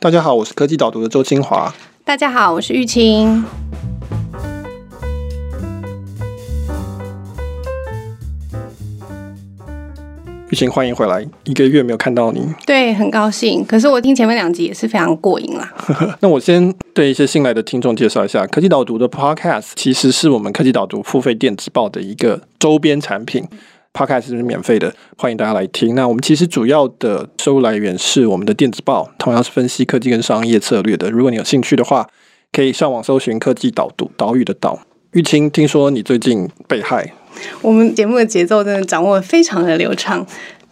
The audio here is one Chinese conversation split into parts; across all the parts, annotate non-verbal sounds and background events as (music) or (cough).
大家好，我是科技导读的周清华。大家好，我是玉清。玉清，欢迎回来，一个月没有看到你，对，很高兴。可是我听前面两集也是非常过瘾啦。(laughs) 那我先对一些新来的听众介绍一下，科技导读的 Podcast 其实是我们科技导读付费电子报的一个周边产品。Podcast 是免费的，欢迎大家来听。那我们其实主要的收入来源是我们的电子报，同样是分析科技跟商业策略的。如果你有兴趣的话，可以上网搜寻科技导读，岛屿的岛。玉清，听说你最近被害。我们节目的节奏真的掌握非常的流畅。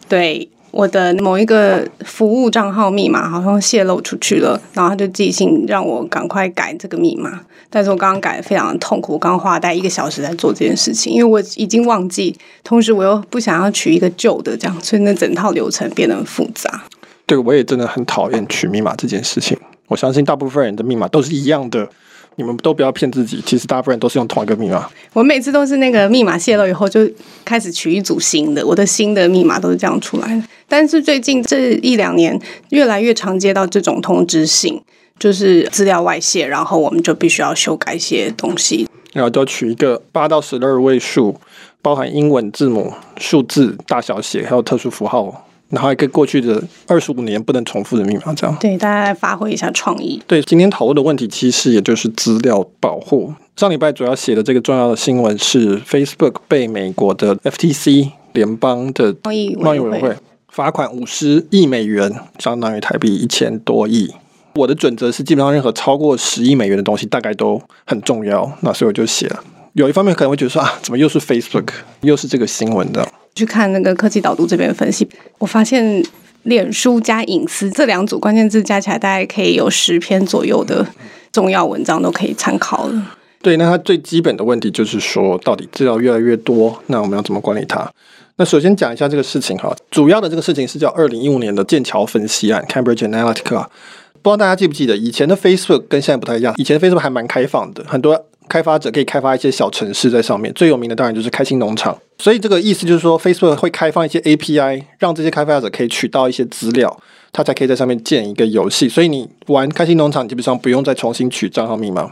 对，我的某一个服务账号密码好像泄露出去了，然后他就寄信让我赶快改这个密码。但是我刚刚改的非常的痛苦，我刚刚花了大概一个小时在做这件事情，因为我已经忘记，同时我又不想要取一个旧的，这样，所以那整套流程变得很复杂。对，我也真的很讨厌取密码这件事情。我相信大部分人的密码都是一样的。你们都不要骗自己，其实大部分人都是用同一个密码。我每次都是那个密码泄露以后，就开始取一组新的。我的新的密码都是这样出来的。但是最近这一两年，越来越常接到这种通知信，就是资料外泄，然后我们就必须要修改一些东西，然后都取一个八到十二位数，包含英文字母、数字大小写，还有特殊符号。然后还跟过去的二十五年不能重复的密码，这样。对，大家来发挥一下创意。对，今天讨论的问题其实也就是资料保护。上礼拜主要写的这个重要的新闻是，Facebook 被美国的 FTC 联邦的贸易委员会罚款五十亿美元，相当于台币一千多亿。我的准则是，基本上任何超过十亿美元的东西，大概都很重要。那所以我就写了。有一方面可能会觉得说啊，怎么又是 Facebook，又是这个新闻的？去看那个科技导读这边分析，我发现脸书加隐私这两组关键字加起来，大概可以有十篇左右的重要文章都可以参考了。对，那它最基本的问题就是说，到底资料越来越多，那我们要怎么管理它？那首先讲一下这个事情哈，主要的这个事情是叫二零一五年的剑桥分析案 （Cambridge Analytica）。不知道大家记不记得，以前的 Facebook 跟现在不太一样，以前 Facebook 还蛮开放的，很多。开发者可以开发一些小程式在上面，最有名的当然就是开心农场。所以这个意思就是说，Facebook 会开放一些 API，让这些开发者可以取到一些资料，他才可以在上面建一个游戏。所以你玩开心农场，基本上不用再重新取账号密码，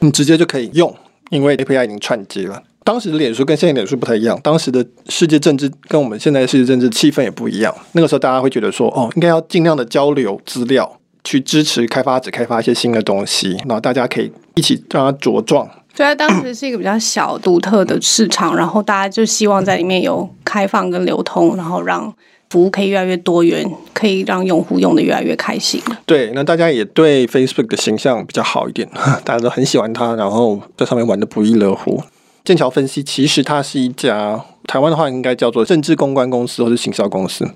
你直接就可以用，因为 API 已经串接了。当时的脸书跟现在脸书不太一样，当时的世界政治跟我们现在的世界政治气氛也不一样。那个时候大家会觉得说，哦，应该要尽量的交流资料。去支持开发者开发一些新的东西，然后大家可以一起让它茁壮。所以它当时是一个比较小、独特的市场，然后大家就希望在里面有开放跟流通，然后让服务可以越来越多元，可以让用户用得越来越开心。对，那大家也对 Facebook 的形象比较好一点，(laughs) 大家都很喜欢它，然后在上面玩得不亦乐乎。剑桥分析其实它是一家台湾的话应该叫做政治公关公司或是行销公司。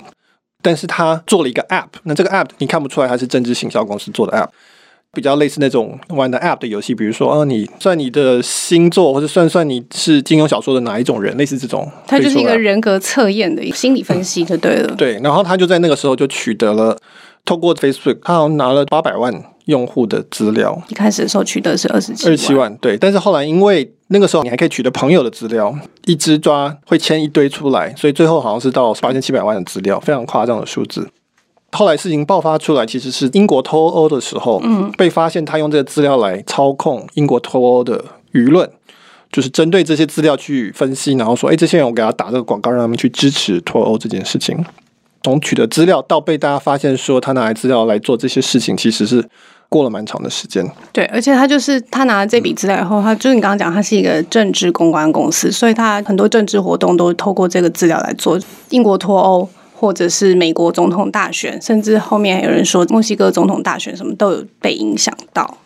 但是他做了一个 App，那这个 App 你看不出来它是政治行销公司做的 App，比较类似那种玩的 App 的游戏，比如说啊，你算你的星座，或者算算你是金庸小说的哪一种人，类似这种。它就是一个人格测验的心理分析，就对了。对，然后他就在那个时候就取得了，透过 Facebook，他好像拿了八百万用户的资料。一开始的时候取得是二十七，二十七万，对。但是后来因为那个时候你还可以取得朋友的资料，一只抓会签一堆出来，所以最后好像是到八千七百万的资料，非常夸张的数字。后来事情爆发出来，其实是英国脱欧的时候，嗯，被发现他用这个资料来操控英国脱欧的舆论，就是针对这些资料去分析，然后说，哎，这些人我给他打这个广告，让他们去支持脱欧这件事情。从取得资料到被大家发现说他拿来资料来做这些事情，其实是。过了蛮长的时间，对，而且他就是他拿了这笔资料以后，他就是你刚刚讲，他是一个政治公关公司，所以他很多政治活动都透过这个资料来做。英国脱欧，或者是美国总统大选，甚至后面还有人说墨西哥总统大选，什么都有被影响到。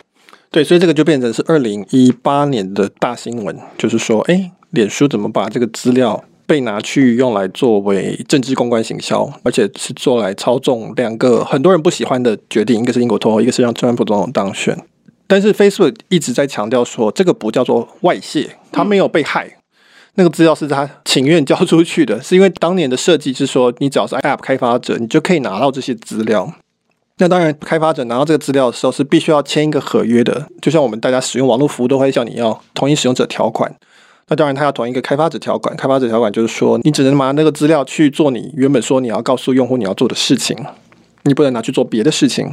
对，所以这个就变成是二零一八年的大新闻，就是说，哎，脸书怎么把这个资料？被拿去用来作为政治公关行销，而且是做来操纵两个很多人不喜欢的决定，一个是英国脱欧，一个是让川普总统当选。但是 Facebook 一直在强调说，这个不叫做外泄，他没有被害，那个资料是他情愿交出去的，是因为当年的设计是说，你只要是 App 开发者，你就可以拿到这些资料。那当然，开发者拿到这个资料的时候是必须要签一个合约的，就像我们大家使用网络服务都会向你要同意使用者条款。那当然，他要同一个开发者条款。开发者条款就是说，你只能拿那个资料去做你原本说你要告诉用户你要做的事情，你不能拿去做别的事情。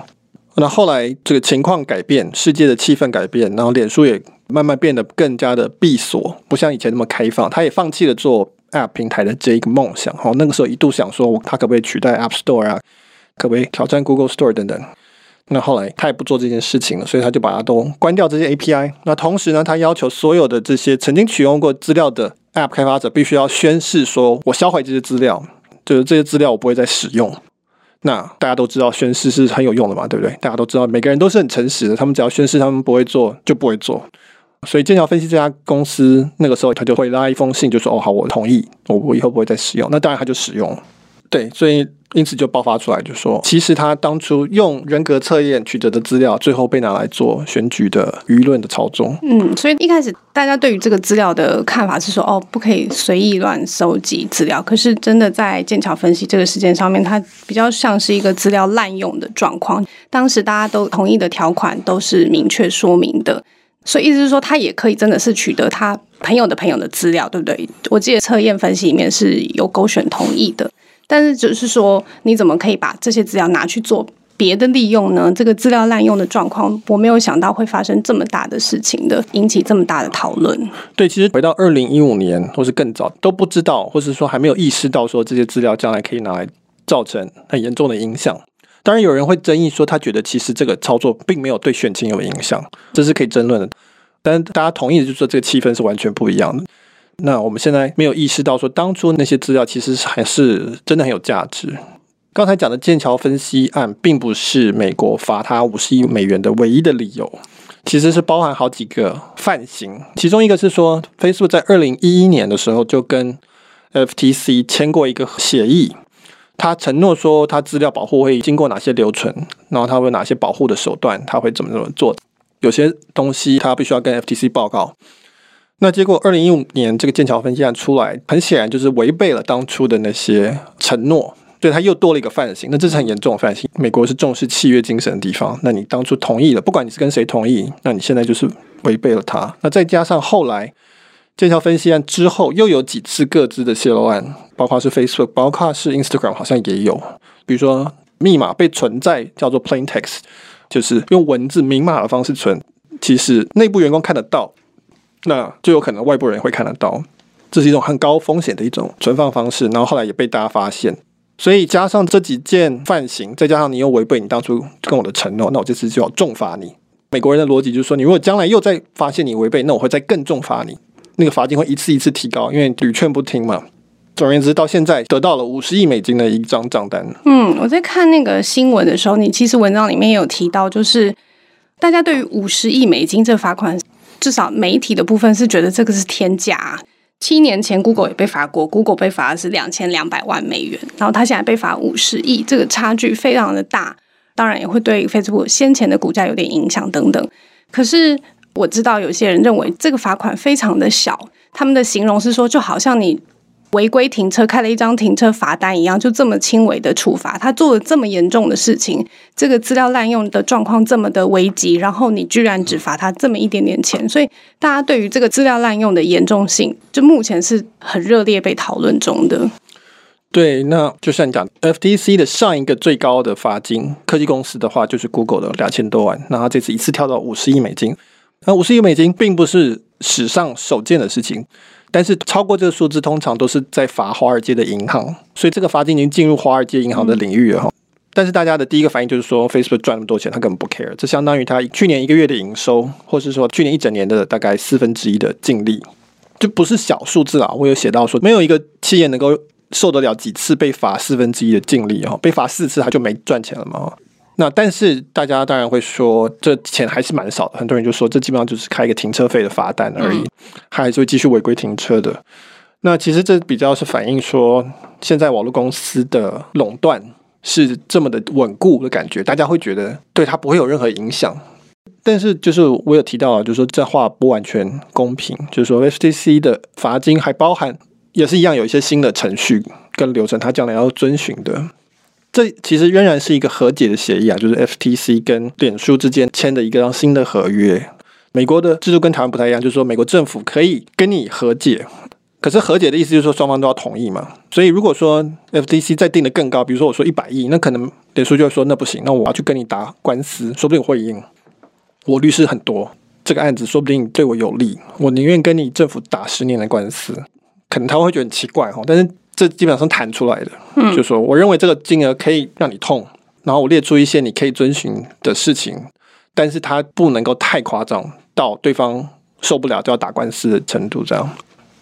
那后来这个情况改变，世界的气氛改变，然后脸书也慢慢变得更加的闭锁，不像以前那么开放。他也放弃了做 App 平台的这一个梦想。哦，那个时候一度想说，他可不可以取代 App Store 啊？可不可以挑战 Google Store 等等？那后来他也不做这件事情了，所以他就把它都关掉这些 API。那同时呢，他要求所有的这些曾经取用过资料的 App 开发者必须要宣誓说，我销毁这些资料，就是这些资料我不会再使用。那大家都知道宣誓是很有用的嘛，对不对？大家都知道每个人都是很诚实的，他们只要宣誓他们不会做就不会做。所以剑桥分析这家公司那个时候他就会拉一封信，就说哦好，我同意，我我以后不会再使用。那当然他就使用。对，所以因此就爆发出来，就说其实他当初用人格测验取得的资料，最后被拿来做选举的舆论的操纵。嗯，所以一开始大家对于这个资料的看法是说，哦，不可以随意乱收集资料。可是真的在剑桥分析这个事件上面，它比较像是一个资料滥用的状况。当时大家都同意的条款都是明确说明的，所以意思是说，他也可以真的是取得他朋友的朋友的资料，对不对？我记得测验分析里面是有勾选同意的。但是，只是说，你怎么可以把这些资料拿去做别的利用呢？这个资料滥用的状况，我没有想到会发生这么大的事情的，引起这么大的讨论。对，其实回到二零一五年或是更早，都不知道，或是说还没有意识到，说这些资料将来可以拿来造成很严重的影响。当然，有人会争议说，他觉得其实这个操作并没有对选情有影响，这是可以争论的。但大家同意的就是说，这个气氛是完全不一样的。那我们现在没有意识到，说当初那些资料其实还是真的很有价值。刚才讲的剑桥分析案，并不是美国罚他五十亿美元的唯一的理由，其实是包含好几个范型。其中一个是说，Facebook 在二零一一年的时候就跟 FTC 签过一个协议，他承诺说他资料保护会经过哪些流程，然后他会有哪些保护的手段，他会怎么怎么做。有些东西他必须要跟 FTC 报告。那结果，二零一五年这个剑桥分析案出来，很显然就是违背了当初的那些承诺，对，他又多了一个范型。那这是很严重的范型。美国是重视契约精神的地方，那你当初同意了，不管你是跟谁同意，那你现在就是违背了它。那再加上后来剑桥分析案之后，又有几次各自的泄露案，包括是 Facebook，包括是 Instagram，好像也有，比如说密码被存在叫做 plain text，就是用文字明码的方式存，其实内部员工看得到。那就有可能外部人会看得到，这是一种很高风险的一种存放方式，然后后来也被大家发现，所以加上这几件犯行，再加上你又违背你当初跟我的承诺，那我这次就要重罚你。美国人的逻辑就是说，你如果将来又再发现你违背，那我会再更重罚你，那个罚金会一次一次提高，因为屡劝不听嘛。总而言之，到现在得到了五十亿美金的一张账单。嗯，我在看那个新闻的时候，你其实文章里面有提到，就是大家对于五十亿美金这罚款。至少媒体的部分是觉得这个是天价。七年前，Google 也被罚过，Google 被罚是两千两百万美元，然后他现在被罚五十亿，这个差距非常的大，当然也会对 Facebook 先前的股价有点影响等等。可是我知道有些人认为这个罚款非常的小，他们的形容是说，就好像你。违规停车开了一张停车罚单一样，就这么轻微的处罚，他做了这么严重的事情，这个资料滥用的状况这么的危急，然后你居然只罚他这么一点点钱，所以大家对于这个资料滥用的严重性，就目前是很热烈被讨论中的。对，那就像你讲，FTC 的上一个最高的罚金，科技公司的话就是 Google 的两千多万，那他这次一次跳到五十亿美金，那五十亿美金并不是史上首见的事情。但是超过这个数字，通常都是在罚华尔街的银行，所以这个罚金已经进入华尔街银行的领域了哈。但是大家的第一个反应就是说，Facebook 赚那么多钱，他根本不 care，这相当于他去年一个月的营收，或是说去年一整年的大概四分之一的净利，就不是小数字啊。我有写到说，没有一个企业能够受得了几次被罚四分之一的净利哈，被罚四次他就没赚钱了嘛。那但是大家当然会说，这钱还是蛮少的。很多人就说，这基本上就是开一个停车费的罚单而已，他还是会继续违规停车的。那其实这比较是反映说，现在网络公司的垄断是这么的稳固的感觉，大家会觉得对它不会有任何影响。但是就是我有提到啊，就是说这话不完全公平，就是说 FTC 的罚金还包含也是一样有一些新的程序跟流程，它将来要遵循的。这其实仍然是一个和解的协议啊，就是 FTC 跟脸书之间签的一个新的合约。美国的制度跟台湾不太一样，就是说美国政府可以跟你和解，可是和解的意思就是说双方都要同意嘛。所以如果说 FTC 再定得更高，比如说我说一百亿，那可能脸书就会说那不行，那我要去跟你打官司，说不定会赢。我律师很多，这个案子说不定对我有利，我宁愿跟你政府打十年的官司。可能他会觉得很奇怪哈，但是这基本上是谈出来的，嗯，就说我认为这个金额可以让你痛，然后我列出一些你可以遵循的事情，但是它不能够太夸张到对方受不了就要打官司的程度，这样。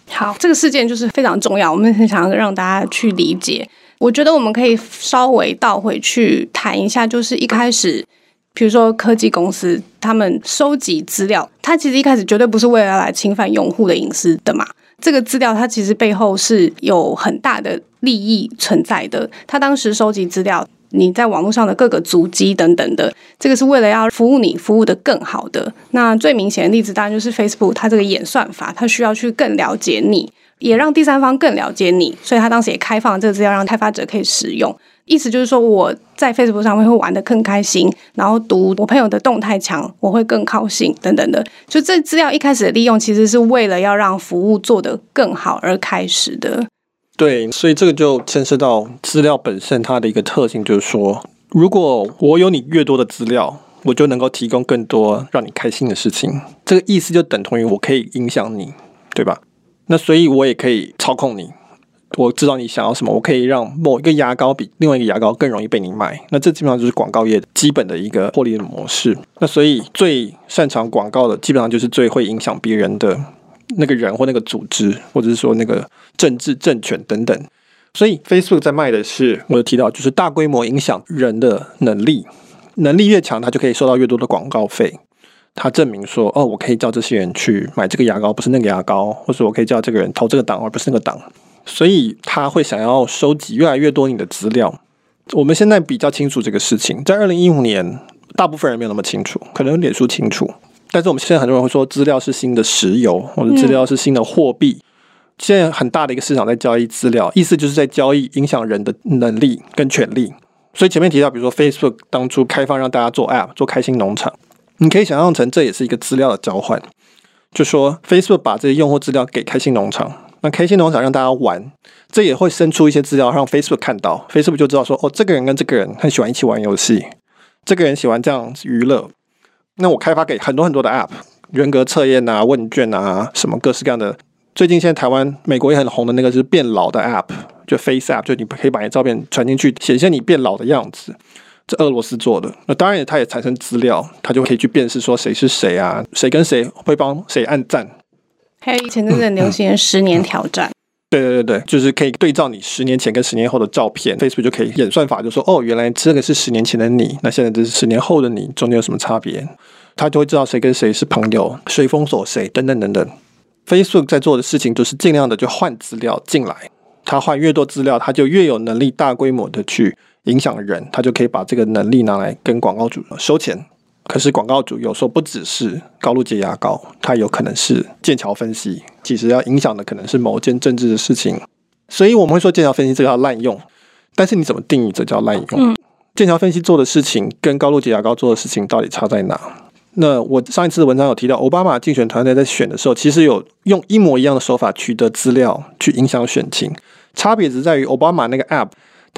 好，这个事件就是非常重要，我们很想要让大家去理解。我觉得我们可以稍微倒回去谈一下，就是一开始。比如说科技公司，他们收集资料，它其实一开始绝对不是为了来侵犯用户的隐私的嘛。这个资料它其实背后是有很大的利益存在的。他当时收集资料，你在网络上的各个足迹等等的，这个是为了要服务你，服务的更好的。那最明显的例子当然就是 Facebook，它这个演算法，它需要去更了解你，也让第三方更了解你，所以他当时也开放这个资料让开发者可以使用。意思就是说，我在 Facebook 上面会玩得更开心，然后读我朋友的动态墙，我会更高兴等等的。就这资料一开始的利用，其实是为了要让服务做得更好而开始的。对，所以这个就牵涉到资料本身它的一个特性，就是说，如果我有你越多的资料，我就能够提供更多让你开心的事情。这个意思就等同于我可以影响你，对吧？那所以我也可以操控你。我知道你想要什么，我可以让某一个牙膏比另外一个牙膏更容易被你买。那这基本上就是广告业基本的一个获利的模式。那所以最擅长广告的，基本上就是最会影响别人的那个人或那个组织，或者是说那个政治政权等等。所以 Facebook 在卖的是，我有提到，就是大规模影响人的能力，能力越强，他就可以收到越多的广告费。他证明说，哦，我可以叫这些人去买这个牙膏，不是那个牙膏，或者我可以叫这个人投这个党，而不是那个党。所以他会想要收集越来越多你的资料。我们现在比较清楚这个事情，在二零一五年，大部分人没有那么清楚，可能脸书清楚。但是我们现在很多人会说，资料是新的石油，或者资料是新的货币。现在很大的一个市场在交易资料，意思就是在交易影响人的能力跟权利。所以前面提到，比如说 Facebook 当初开放让大家做 App，做开心农场，你可以想象成这也是一个资料的交换，就说 Facebook 把这些用户资料给开心农场。那开心农场让大家玩，这也会生出一些资料让 Facebook 看到，Facebook 就知道说，哦，这个人跟这个人很喜欢一起玩游戏，这个人喜欢这样娱乐。那我开发给很多很多的 App，人格测验啊、问卷啊，什么各式各样的。最近现在台湾、美国也很红的那个是变老的 App，就 Face App，就你可以把你照片传进去，显现你变老的样子。这俄罗斯做的，那当然它也产生资料，它就可以去辨识说谁是谁啊，谁跟谁会帮谁按赞。还有以前真的流行的十年挑战，嗯嗯，对对对对，就是可以对照你十年前跟十年后的照片，Facebook 就可以演算法就说，哦，原来这个是十年前的你，那现在这是十年后的你，中间有什么差别？他就会知道谁跟谁是朋友，谁封锁谁，等等等等。Facebook 在做的事情就是尽量的就换资料进来，他换越多资料，他就越有能力大规模的去影响人，他就可以把这个能力拿来跟广告主收钱。可是广告主有时候不只是高露洁牙膏，它有可能是剑桥分析，其实要影响的可能是某件政治的事情，所以我们会说剑桥分析这个叫滥用，但是你怎么定义这叫滥用？剑桥分析做的事情跟高露洁牙膏做的事情到底差在哪？那我上一次的文章有提到，奥巴马竞选团队在选的时候，其实有用一模一样的手法取得资料去影响选情，差别只在于奥巴马那个 App。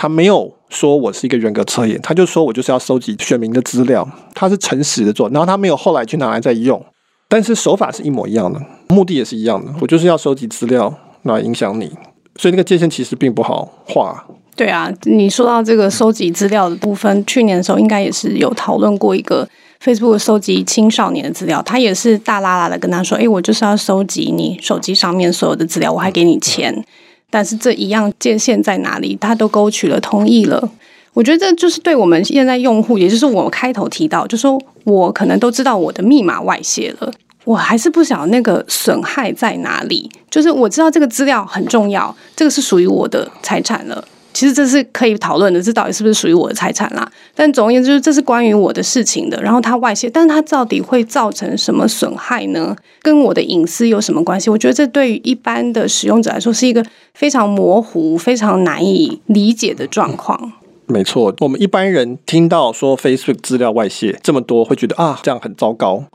他没有说我是一个人格测验，他就说我就是要收集选民的资料，他是诚实的做，然后他没有后来去拿来再用，但是手法是一模一样的，目的也是一样的，我就是要收集资料来影响你，所以那个界限其实并不好画。对啊，你说到这个收集资料的部分，去年的时候应该也是有讨论过一个 Facebook 收集青少年的资料，他也是大剌剌的跟他说，诶，我就是要收集你手机上面所有的资料，我还给你钱。但是这一样界限在哪里？他都勾取了同意了。我觉得这就是对我们现在用户，也就是我开头提到，就说我可能都知道我的密码外泄了，我还是不晓那个损害在哪里。就是我知道这个资料很重要，这个是属于我的财产了。其实这是可以讨论的，这到底是不是属于我的财产啦？但总而言之，就是这是关于我的事情的。然后它外泄，但是它到底会造成什么损害呢？跟我的隐私有什么关系？我觉得这对于一般的使用者来说是一个非常模糊、非常难以理解的状况。没错，我们一般人听到说 Facebook 资料外泄这么多，会觉得啊，这样很糟糕。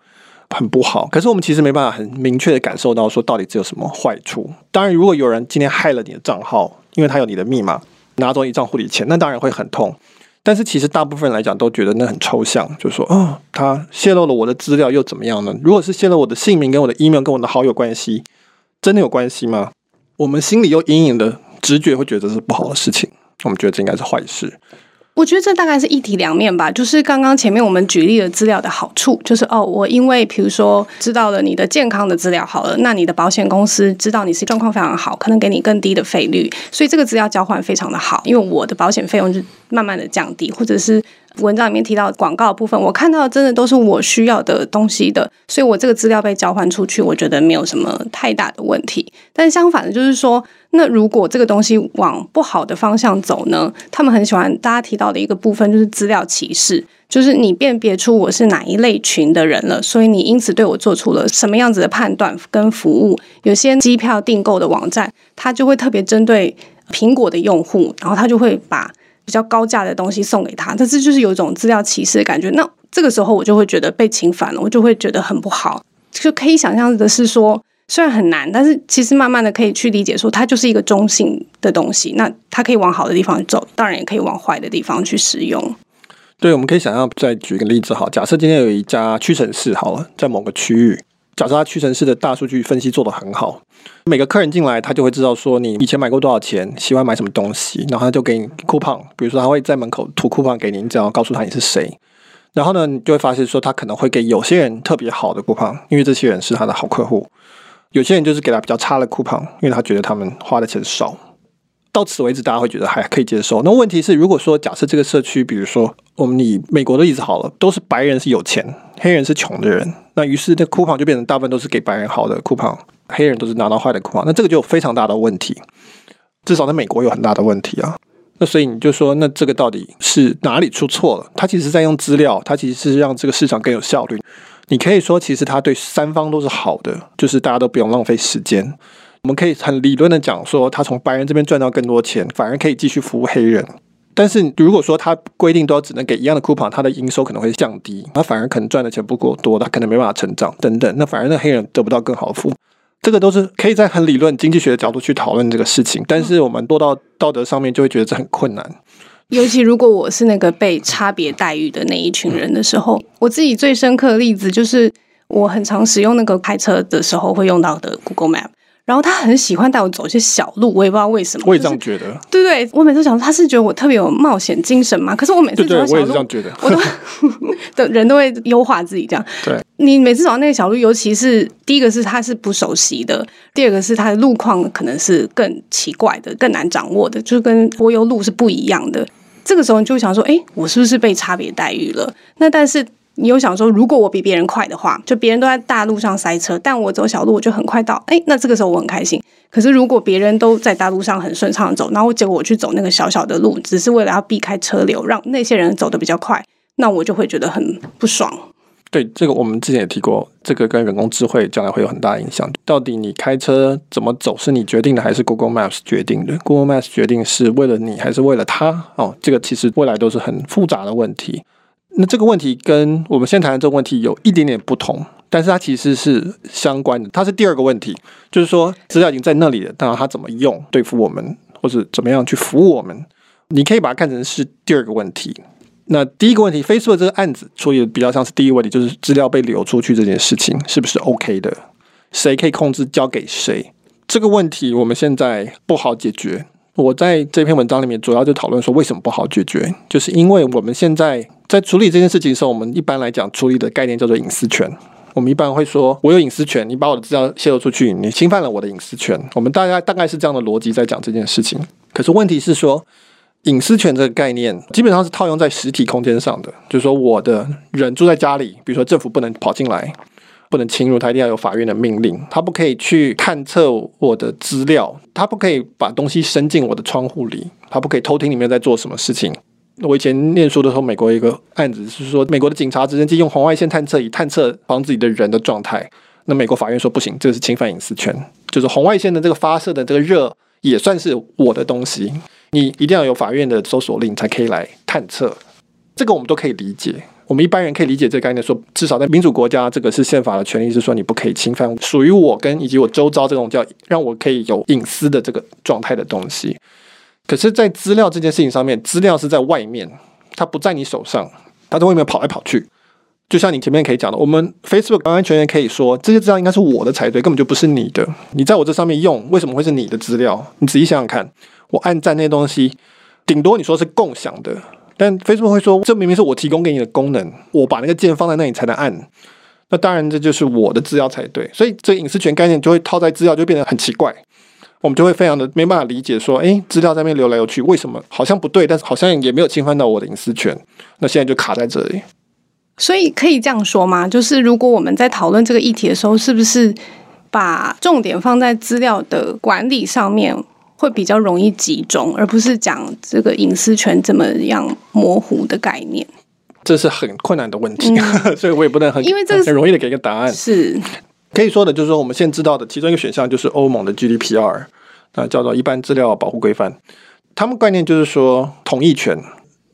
很不好。可是我们其实没办法很明确的感受到说到底这有什么坏处。当然，如果有人今天害了你的账号，因为他有你的密码，拿走你账户里钱，那当然会很痛。但是其实大部分人来讲都觉得那很抽象，就是说，啊，他泄露了我的资料又怎么样呢？如果是泄露我的姓名、跟我的 email、跟我的好友关系，真的有关系吗？我们心里又隐隐的直觉会觉得这是不好的事情，我们觉得这应该是坏事。我觉得这大概是一体两面吧，就是刚刚前面我们举例的资料的好处，就是哦，我因为比如说知道了你的健康的资料好了，那你的保险公司知道你是状况非常好，可能给你更低的费率，所以这个资料交换非常的好，因为我的保险费用就慢慢的降低，或者是。文章里面提到广告部分，我看到的真的都是我需要的东西的，所以我这个资料被交换出去，我觉得没有什么太大的问题。但相反的，就是说，那如果这个东西往不好的方向走呢？他们很喜欢大家提到的一个部分，就是资料歧视，就是你辨别出我是哪一类群的人了，所以你因此对我做出了什么样子的判断跟服务。有些机票订购的网站，它就会特别针对苹果的用户，然后它就会把。比较高价的东西送给他，但是就是有一种资料歧视的感觉。那这个时候我就会觉得被侵犯了，我就会觉得很不好。就可以想象的是说，虽然很难，但是其实慢慢的可以去理解说，它就是一个中性的东西。那它可以往好的地方走，当然也可以往坏的地方去使用。对，我们可以想象，再举一个例子哈，假设今天有一家屈臣氏好了，在某个区域。假设他屈臣氏的大数据分析做得很好，每个客人进来，他就会知道说你以前买过多少钱，喜欢买什么东西，然后他就给你 coupon，比如说他会在门口涂 coupon 给你，你只要告诉他你是谁，然后呢，你就会发现说他可能会给有些人特别好的 coupon，因为这些人是他的好客户，有些人就是给他比较差的 coupon，因为他觉得他们花的钱少。到此为止，大家会觉得还可以接受。那问题是，如果说假设这个社区，比如说我们以美国的例子好了，都是白人是有钱，黑人是穷的人，那于是这 coupon 就变成大部分都是给白人好的 coupon，黑人都是拿到坏的 coupon，那这个就有非常大的问题。至少在美国有很大的问题啊。那所以你就说，那这个到底是哪里出错了？他其实在用资料，他其实是让这个市场更有效率。你可以说，其实他对三方都是好的，就是大家都不用浪费时间。我们可以很理论的讲说，他从白人这边赚到更多钱，反而可以继续服务黑人。但是如果说他规定都要只能给一样的 coupon，他的营收可能会降低，他反而可能赚的钱不够多，他可能没办法成长等等。那反而那黑人得不到更好的服务，这个都是可以在很理论经济学的角度去讨论这个事情。但是我们落到道德上面，就会觉得这很困难。尤其如果我是那个被差别待遇的那一群人的时候，我自己最深刻的例子就是，我很常使用那个开车的时候会用到的 Google Map。然后他很喜欢带我走一些小路，我也不知道为什么。我也这样觉得。就是、对对，我每次想说他是觉得我特别有冒险精神嘛？可是我每次走小路，对对，我也是这样觉得。我都 (laughs) 的人都会优化自己这样。对。你每次走那个小路，尤其是第一个是他是不熟悉的，第二个是他的路况可能是更奇怪的、更难掌握的，就是跟柏油路是不一样的。这个时候你就会想说，哎，我是不是被差别待遇了？那但是。你有想说，如果我比别人快的话，就别人都在大路上塞车，但我走小路我就很快到，哎，那这个时候我很开心。可是如果别人都在大路上很顺畅的走，然后结果我去走那个小小的路，只是为了要避开车流，让那些人走得比较快，那我就会觉得很不爽。对，这个我们之前也提过，这个跟人工智慧将来会有很大影响。到底你开车怎么走是你决定的，还是 Google Maps 决定的？Google Maps 决定是为了你，还是为了他？哦，这个其实未来都是很复杂的问题。那这个问题跟我们现在谈的这个问题有一点点不同，但是它其实是相关的。它是第二个问题，就是说资料已经在那里了，当然它怎么用对付我们，或者怎么样去服务我们，你可以把它看成是第二个问题。那第一个问题，Facebook 这个案子处理的比较像是第一个问题，就是资料被流出去这件事情是不是 OK 的？谁可以控制交给谁？这个问题我们现在不好解决。我在这篇文章里面主要就讨论说为什么不好解决，就是因为我们现在在处理这件事情的时候，我们一般来讲处理的概念叫做隐私权。我们一般会说，我有隐私权，你把我的资料泄露出去，你侵犯了我的隐私权。我们大概大概是这样的逻辑在讲这件事情。可是问题是说，隐私权这个概念基本上是套用在实体空间上的，就是说我的人住在家里，比如说政府不能跑进来。不能侵入，他一定要有法院的命令。他不可以去探测我的资料，他不可以把东西伸进我的窗户里，他不可以偷听里面在做什么事情。我以前念书的时候，美国一个案子是说，美国的警察直升机用红外线探测仪探测房子里的人的状态。那美国法院说不行，这个是侵犯隐私权，就是红外线的这个发射的这个热也算是我的东西，你一定要有法院的搜索令才可以来探测。这个我们都可以理解。我们一般人可以理解这个概念，说至少在民主国家，这个是宪法的权利，是说你不可以侵犯属于我跟以及我周遭这种叫让我可以有隐私的这个状态的东西。可是，在资料这件事情上面，资料是在外面，它不在你手上，它在外面跑来跑去。就像你前面可以讲的，我们 Facebook 完完全全可以说这些资料应该是我的才对，根本就不是你的。你在我这上面用，为什么会是你的资料？你仔细想想看，我按赞那些东西，顶多你说是共享的。但 Facebook 会说，这明明是我提供给你的功能，我把那个键放在那里才能按。那当然，这就是我的资料才对。所以，这隐私权概念就会套在资料，就变得很奇怪。我们就会非常的没办法理解，说，诶，资料在那边流来流去，为什么好像不对？但是好像也没有侵犯到我的隐私权。那现在就卡在这里。所以可以这样说吗？就是如果我们在讨论这个议题的时候，是不是把重点放在资料的管理上面？会比较容易集中，而不是讲这个隐私权怎么样模糊的概念。这是很困难的问题，嗯、(laughs) 所以我也不能很因为这很容易的给一个答案。是可以说的，就是说我们现在知道的其中一个选项就是欧盟的 GDPR，那叫做一般资料保护规范。他们概念就是说同意权，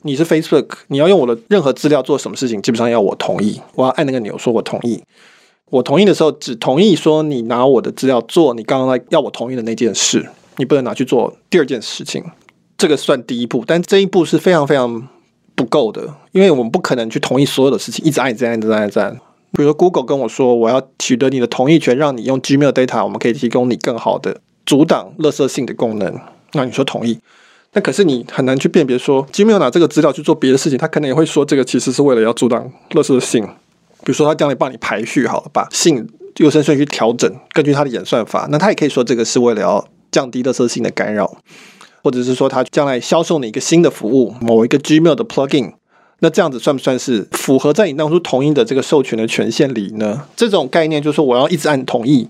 你是 Facebook，你要用我的任何资料做什么事情，基本上要我同意，我要按那个钮说我同意。我同意的时候，只同意说你拿我的资料做你刚刚要我同意的那件事。你不能拿去做第二件事情，这个算第一步，但这一步是非常非常不够的，因为我们不可能去同意所有的事情，一直按、一直按、一直按、一直按。比如，Google 跟我说我要取得你的同意权，让你用 Gmail data，我们可以提供你更好的阻挡垃圾性的功能。那你说同意，那可是你很难去辨别说，Gmail 拿这个资料去做别的事情，他可能也会说这个其实是为了要阻挡垃圾性。比如说，他将来帮你排序好了，把性优先顺序调整，根据他的演算法，那他也可以说这个是为了要。降低垃圾性的干扰，或者是说他将来销售你一个新的服务，某一个 Gmail 的 plugin，那这样子算不算是符合在你当初同意的这个授权的权限里呢？这种概念就是说我要一直按同意，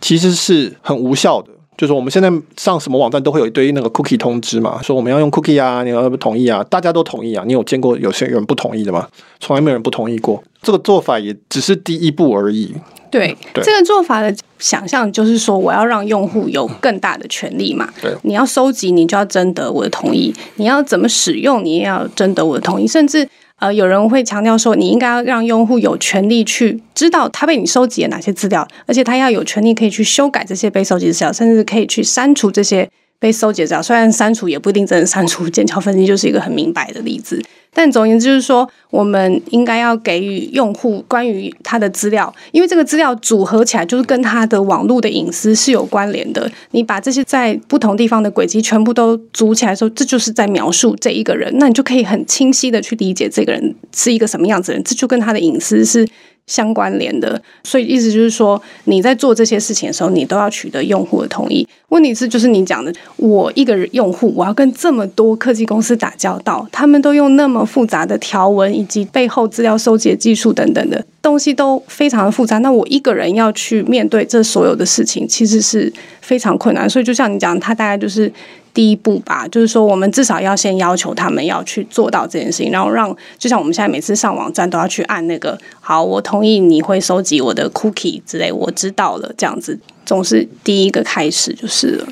其实是很无效的。就是我们现在上什么网站都会有一堆那个 cookie 通知嘛，说我们要用 cookie 啊，你要不同意啊？大家都同意啊，你有见过有些人不同意的吗？从来没有人不同意过。这个做法也只是第一步而已。对，对这个做法的想象就是说，我要让用户有更大的权利嘛。对，你要收集，你就要征得我的同意；你要怎么使用，你也要征得我的同意。甚至呃，有人会强调说，你应该要让用户有权利去知道他被你收集了哪些资料，而且他要有权利可以去修改这些被收集的资料，甚至可以去删除这些被收集掉。虽然删除也不一定真的删除，剑桥分析就是一个很明白的例子。但总言之，就是说，我们应该要给予用户关于他的资料，因为这个资料组合起来就是跟他的网络的隐私是有关联的。你把这些在不同地方的轨迹全部都组起来的时候，这就是在描述这一个人，那你就可以很清晰的去理解这个人是一个什么样子的人，这就跟他的隐私是相关联的，所以意思就是说，你在做这些事情的时候，你都要取得用户的同意。问题是，就是你讲的，我一个人用户，我要跟这么多科技公司打交道，他们都用那么复杂的条文以及背后资料收集的技术等等的东西都非常的复杂。那我一个人要去面对这所有的事情，其实是非常困难。所以，就像你讲，他大概就是。第一步吧，就是说，我们至少要先要求他们要去做到这件事情，然后让就像我们现在每次上网站都要去按那个好，我同意你会收集我的 cookie 之类，我知道了，这样子总是第一个开始就是了。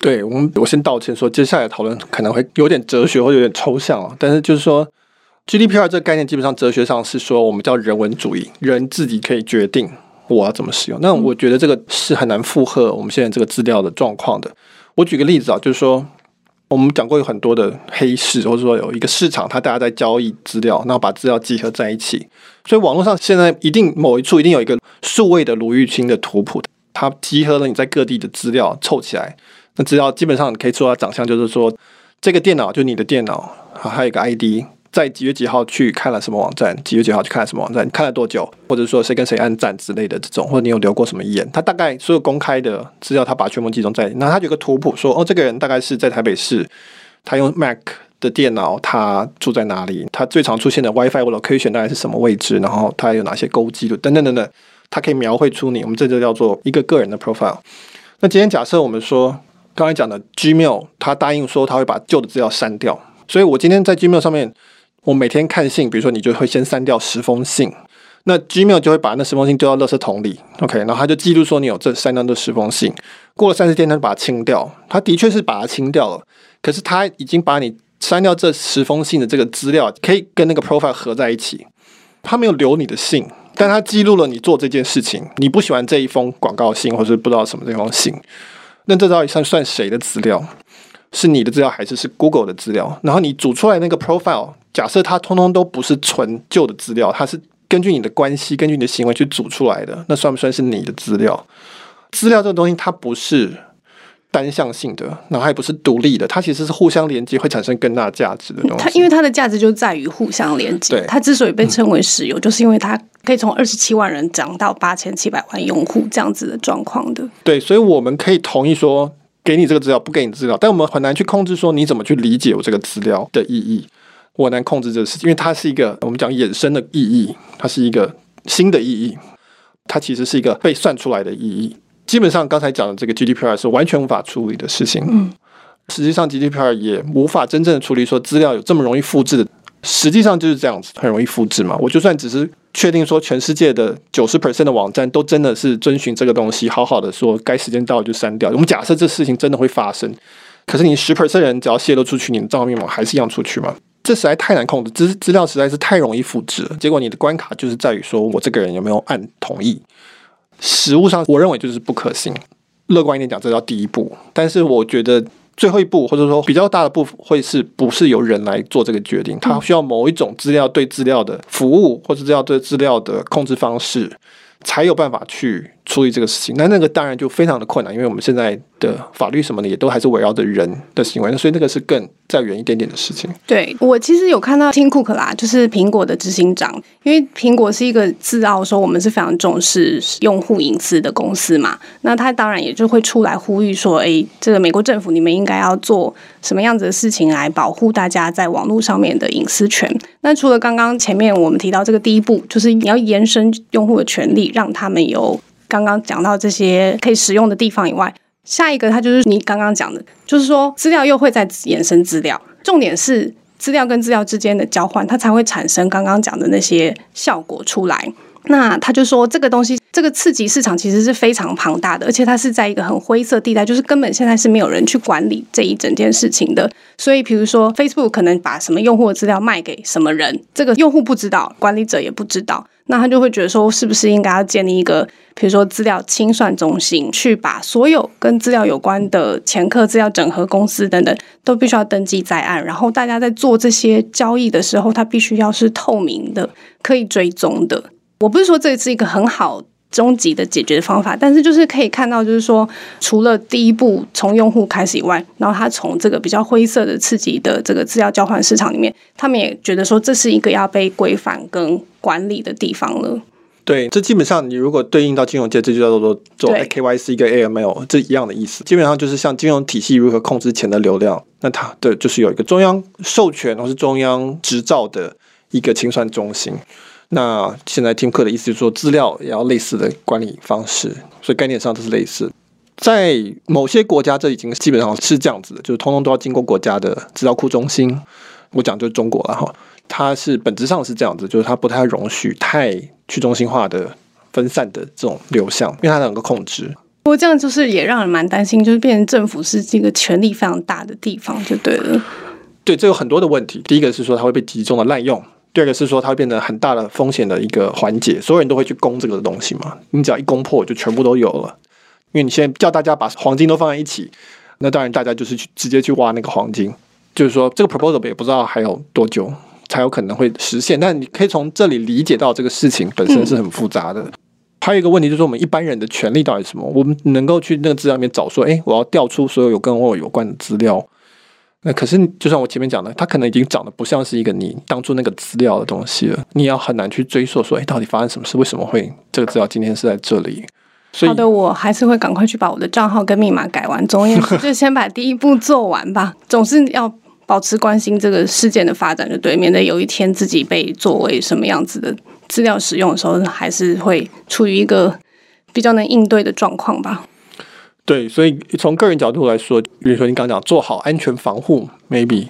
对我们，我先道歉说，接下来讨论可能会有点哲学或有点抽象啊，但是就是说 GDPR 这个概念基本上哲学上是说我们叫人文主义，人自己可以决定我要怎么使用。那我觉得这个是很难负荷我们现在这个资料的状况的。我举个例子啊，就是说，我们讲过有很多的黑市，或者说有一个市场，它大家在交易资料，然后把资料集合在一起。所以网络上现在一定某一处一定有一个数位的鲁玉清的图谱，它集合了你在各地的资料凑起来，那资料基本上你可以说它长相，就是说这个电脑就你的电脑，还有一个 ID。在几月几号去看了什么网站？几月几号去看了什么网站？看了多久？或者说谁跟谁按赞之类的这种，或者你有留过什么言？他大概所有公开的资料，他把全部集中在。那他有个图谱说，哦，这个人大概是在台北市，他用 Mac 的电脑，他住在哪里？他最常出现的 WiFi 或 location 大概是什么位置？然后他有哪些勾记录等等等等，他可以描绘出你。我们这就叫做一个个人的 profile。那今天假设我们说刚才讲的 Gmail，他答应说他会把旧的资料删掉，所以我今天在 Gmail 上面。我每天看信，比如说你就会先删掉十封信，那 Gmail 就会把那十封信丢到垃圾桶里，OK，然后他就记录说你有这删掉这十封信，过了三十天他就把它清掉，他的确是把它清掉了，可是他已经把你删掉这十封信的这个资料可以跟那个 profile 合在一起，他没有留你的信，但他记录了你做这件事情。你不喜欢这一封广告信，或是不知道什么这封信，那这到底算算谁的资料？是你的资料，还是是 Google 的资料？然后你组出来那个 profile，假设它通通都不是纯旧的资料，它是根据你的关系、根据你的行为去组出来的，那算不算是你的资料？资料这个东西，它不是单向性的，然后也不是独立的，它其实是互相连接，会产生更大价值的东西。它因为它的价值就在于互相连接。它之所以被称为石油，嗯、就是因为它可以从二十七万人涨到八千七百万用户这样子的状况的。对，所以我们可以同意说，给你这个资料，不给你资料，但我们很难去控制说你怎么去理解我这个资料的意义。我难控制这个事情，因为它是一个我们讲衍生的意义，它是一个新的意义，它其实是一个被算出来的意义。基本上刚才讲的这个 GDPR 是完全无法处理的事情。嗯，实际上 GDPR 也无法真正的处理说资料有这么容易复制的。实际上就是这样子，很容易复制嘛。我就算只是确定说全世界的九十 percent 的网站都真的是遵循这个东西，好好的说该时间到了就删掉。我们假设这事情真的会发生，可是你十 percent 人只要泄露出去，你的账号密码还是一样出去吗？这实在太难控制，资资料实在是太容易复制了。结果你的关卡就是在于说我这个人有没有按同意。实务上，我认为就是不可行。乐观一点讲，这叫第一步。但是我觉得最后一步，或者说比较大的部分，会是不是由人来做这个决定？他需要某一种资料对资料的服务，或者资料对资料的控制方式，才有办法去处理这个事情。那那个当然就非常的困难，因为我们现在的法律什么的也都还是围绕着人的行为，所以那个是更再远一点点的事情。对，我其实有看到 Tim Cook 啦，就是苹果的执行长，因为苹果是一个自傲说我们是非常重视用户隐私的公司嘛，那他当然也就会出来呼吁说，哎，这个美国政府你们应该要做什么样子的事情来保护大家在网络上面的隐私权。那除了刚刚前面我们提到这个第一步，就是你要延伸用户的权利，让他们有刚刚讲到这些可以使用的地方以外。下一个，它就是你刚刚讲的，就是说资料又会再衍生资料，重点是资料跟资料之间的交换，它才会产生刚刚讲的那些效果出来。那他就说，这个东西，这个次级市场其实是非常庞大的，而且它是在一个很灰色地带，就是根本现在是没有人去管理这一整件事情的。所以，比如说 Facebook 可能把什么用户的资料卖给什么人，这个用户不知道，管理者也不知道。那他就会觉得说，是不是应该要建立一个，比如说资料清算中心，去把所有跟资料有关的前客资料整合公司等等，都必须要登记在案。然后大家在做这些交易的时候，它必须要是透明的，可以追踪的。我不是说这是一个很好。终极的解决方法，但是就是可以看到，就是说，除了第一步从用户开始以外，然后他从这个比较灰色的刺激的这个资料交换市场里面，他们也觉得说这是一个要被规范跟管理的地方了。对，这基本上你如果对应到金融界，这就叫做做 KYC 跟 AML 这一样的意思。基本上就是像金融体系如何控制钱的流量，那它的就是有一个中央授权或是中央执照的一个清算中心。那现在 Tim Cook 的意思就是说，资料也要类似的管理方式，所以概念上都是类似。在某些国家，这已经基本上是这样子的，就是通通都要经过国家的资料库中心。我讲就是中国了哈，它是本质上是这样子，就是它不太容许太去中心化的分散的这种流向，因为它能够控制。不过这样就是也让人蛮担心，就是变成政府是这个权力非常大的地方，就对了。对，这有很多的问题。第一个是说它会被集中的滥用。第二个是说，它会变得很大的风险的一个环节，所有人都会去攻这个东西嘛。你只要一攻破，就全部都有了。因为你现在叫大家把黄金都放在一起，那当然大家就是去直接去挖那个黄金。就是说，这个 proposal 也不知道还有多久才有可能会实现。但你可以从这里理解到，这个事情本身是很复杂的。嗯、还有一个问题就是，我们一般人的权利到底是什么？我们能够去那个资料里面找说，哎，我要调出所有有跟我有关的资料。那可是，就像我前面讲的，它可能已经长得不像是一个你当初那个资料的东西了。你要很难去追溯，说，哎，到底发生什么事？为什么会这个资料今天是在这里？所以，好的，我还是会赶快去把我的账号跟密码改完。总而言之，就先把第一步做完吧。总是要保持关心这个事件的发展，就对，免得有一天自己被作为什么样子的资料使用的时候，还是会处于一个比较能应对的状况吧。对，所以从个人角度来说，比如说你刚讲做好安全防护，maybe，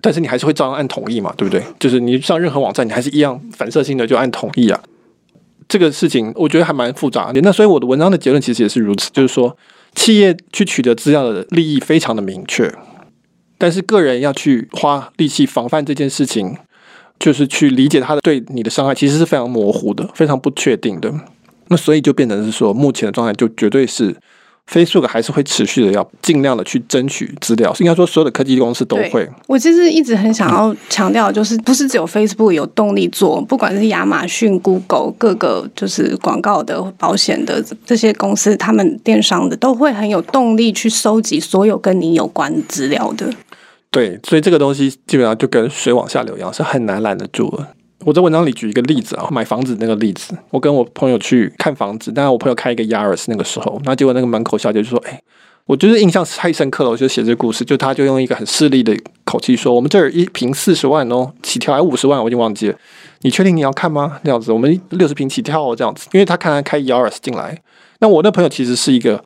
但是你还是会照样按同意嘛，对不对？就是你上任何网站，你还是一样反射性的就按同意啊。这个事情我觉得还蛮复杂的。那所以我的文章的结论其实也是如此，就是说企业去取得资料的利益非常的明确，但是个人要去花力气防范这件事情，就是去理解它的对你的伤害，其实是非常模糊的，非常不确定的。那所以就变成是说，目前的状态就绝对是。Facebook 还是会持续的要尽量的去争取资料，应该说所有的科技公司都会。我其实一直很想要强调，就是不是只有 Facebook 有动力做，不管是亚马逊、Google 各个就是广告的、保险的这些公司，他们电商的都会很有动力去收集所有跟你有关资料的。对，所以这个东西基本上就跟水往下流一样，是很难拦得住的。我在文章里举一个例子啊，买房子那个例子。我跟我朋友去看房子，但是我朋友开一个 Yaris 那个时候，那结果那个门口小姐就说：“哎，我就是印象太深刻了。”我就写这个故事，就他就用一个很势利的口气说：“我们这儿一平四十万哦，起跳还五十万，我已经忘记了。你确定你要看吗？这样子，我们六十平起跳哦，这样子。因为他看他开 Yaris 进来，那我那朋友其实是一个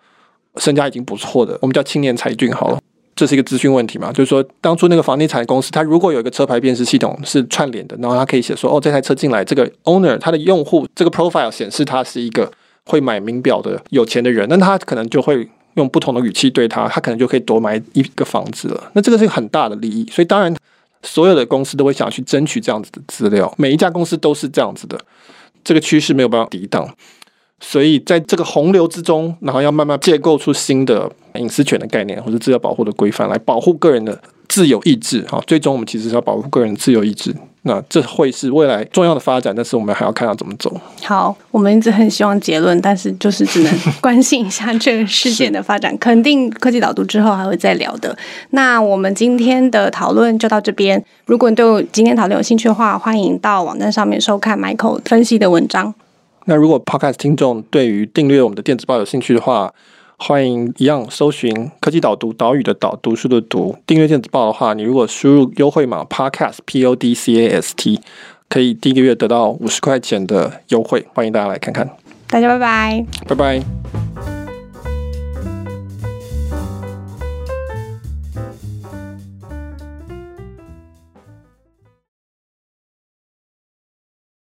身家已经不错的，我们叫青年才俊好了。”这是一个资讯问题嘛？就是说，当初那个房地产公司，它如果有一个车牌辨识系统是串联的，然后它可以写说，哦，这台车进来，这个 owner 他的用户这个 profile 显示他是一个会买名表的有钱的人，那他可能就会用不同的语气对他，他可能就可以多买一个房子了。那这个是一个很大的利益，所以当然所有的公司都会想去争取这样子的资料，每一家公司都是这样子的，这个趋势没有办法抵挡。所以在这个洪流之中，然后要慢慢建构出新的隐私权的概念或者资料保护的规范，来保护个人的自由意志。哈，最终我们其实是要保护个人的自由意志。那这会是未来重要的发展，但是我们还要看要怎么走。好，我们一直很希望结论，但是就是只能关心一下这个事件的发展。肯定科技导读之后还会再聊的。那我们今天的讨论就到这边。如果你对今天讨论有兴趣的话，欢迎到网站上面收看 Michael 分析的文章。那如果 Podcast 听众对于订阅我们的电子报有兴趣的话，欢迎一样搜寻科技导读岛屿的岛读书的读订阅电子报的话，你如果输入优惠码 Podcast P O D C A S T，可以第一个月得到五十块钱的优惠，欢迎大家来看看。大家拜拜，拜拜。